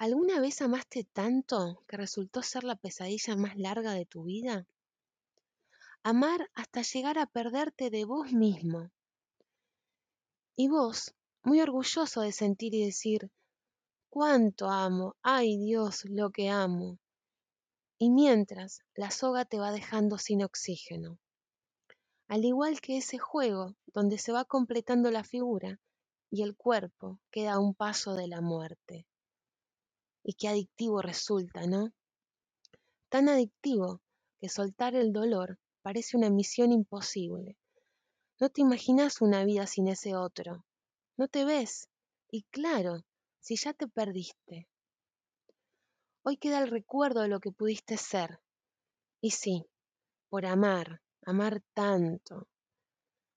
¿Alguna vez amaste tanto que resultó ser la pesadilla más larga de tu vida? Amar hasta llegar a perderte de vos mismo. Y vos, muy orgulloso de sentir y decir, cuánto amo, ay Dios, lo que amo. Y mientras la soga te va dejando sin oxígeno. Al igual que ese juego donde se va completando la figura y el cuerpo queda a un paso de la muerte. Y qué adictivo resulta, ¿no? Tan adictivo que soltar el dolor parece una misión imposible. No te imaginas una vida sin ese otro. No te ves. Y claro, si ya te perdiste. Hoy queda el recuerdo de lo que pudiste ser. Y sí, por amar, amar tanto.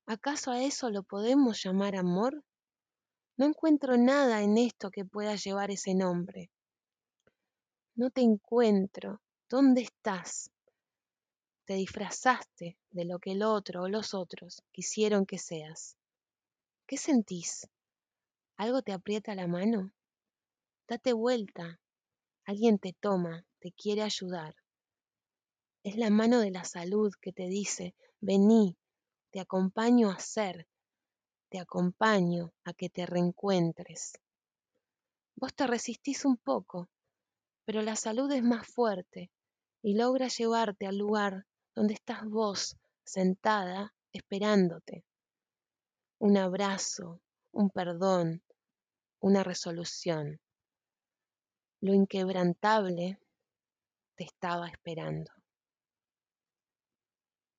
¿Acaso a eso lo podemos llamar amor? No encuentro nada en esto que pueda llevar ese nombre. No te encuentro. ¿Dónde estás? Te disfrazaste de lo que el otro o los otros quisieron que seas. ¿Qué sentís? ¿Algo te aprieta la mano? Date vuelta. Alguien te toma, te quiere ayudar. Es la mano de la salud que te dice, vení, te acompaño a ser, te acompaño a que te reencuentres. Vos te resistís un poco, pero la salud es más fuerte y logra llevarte al lugar donde estás vos sentada esperándote. Un abrazo, un perdón, una resolución. Lo inquebrantable te estaba esperando.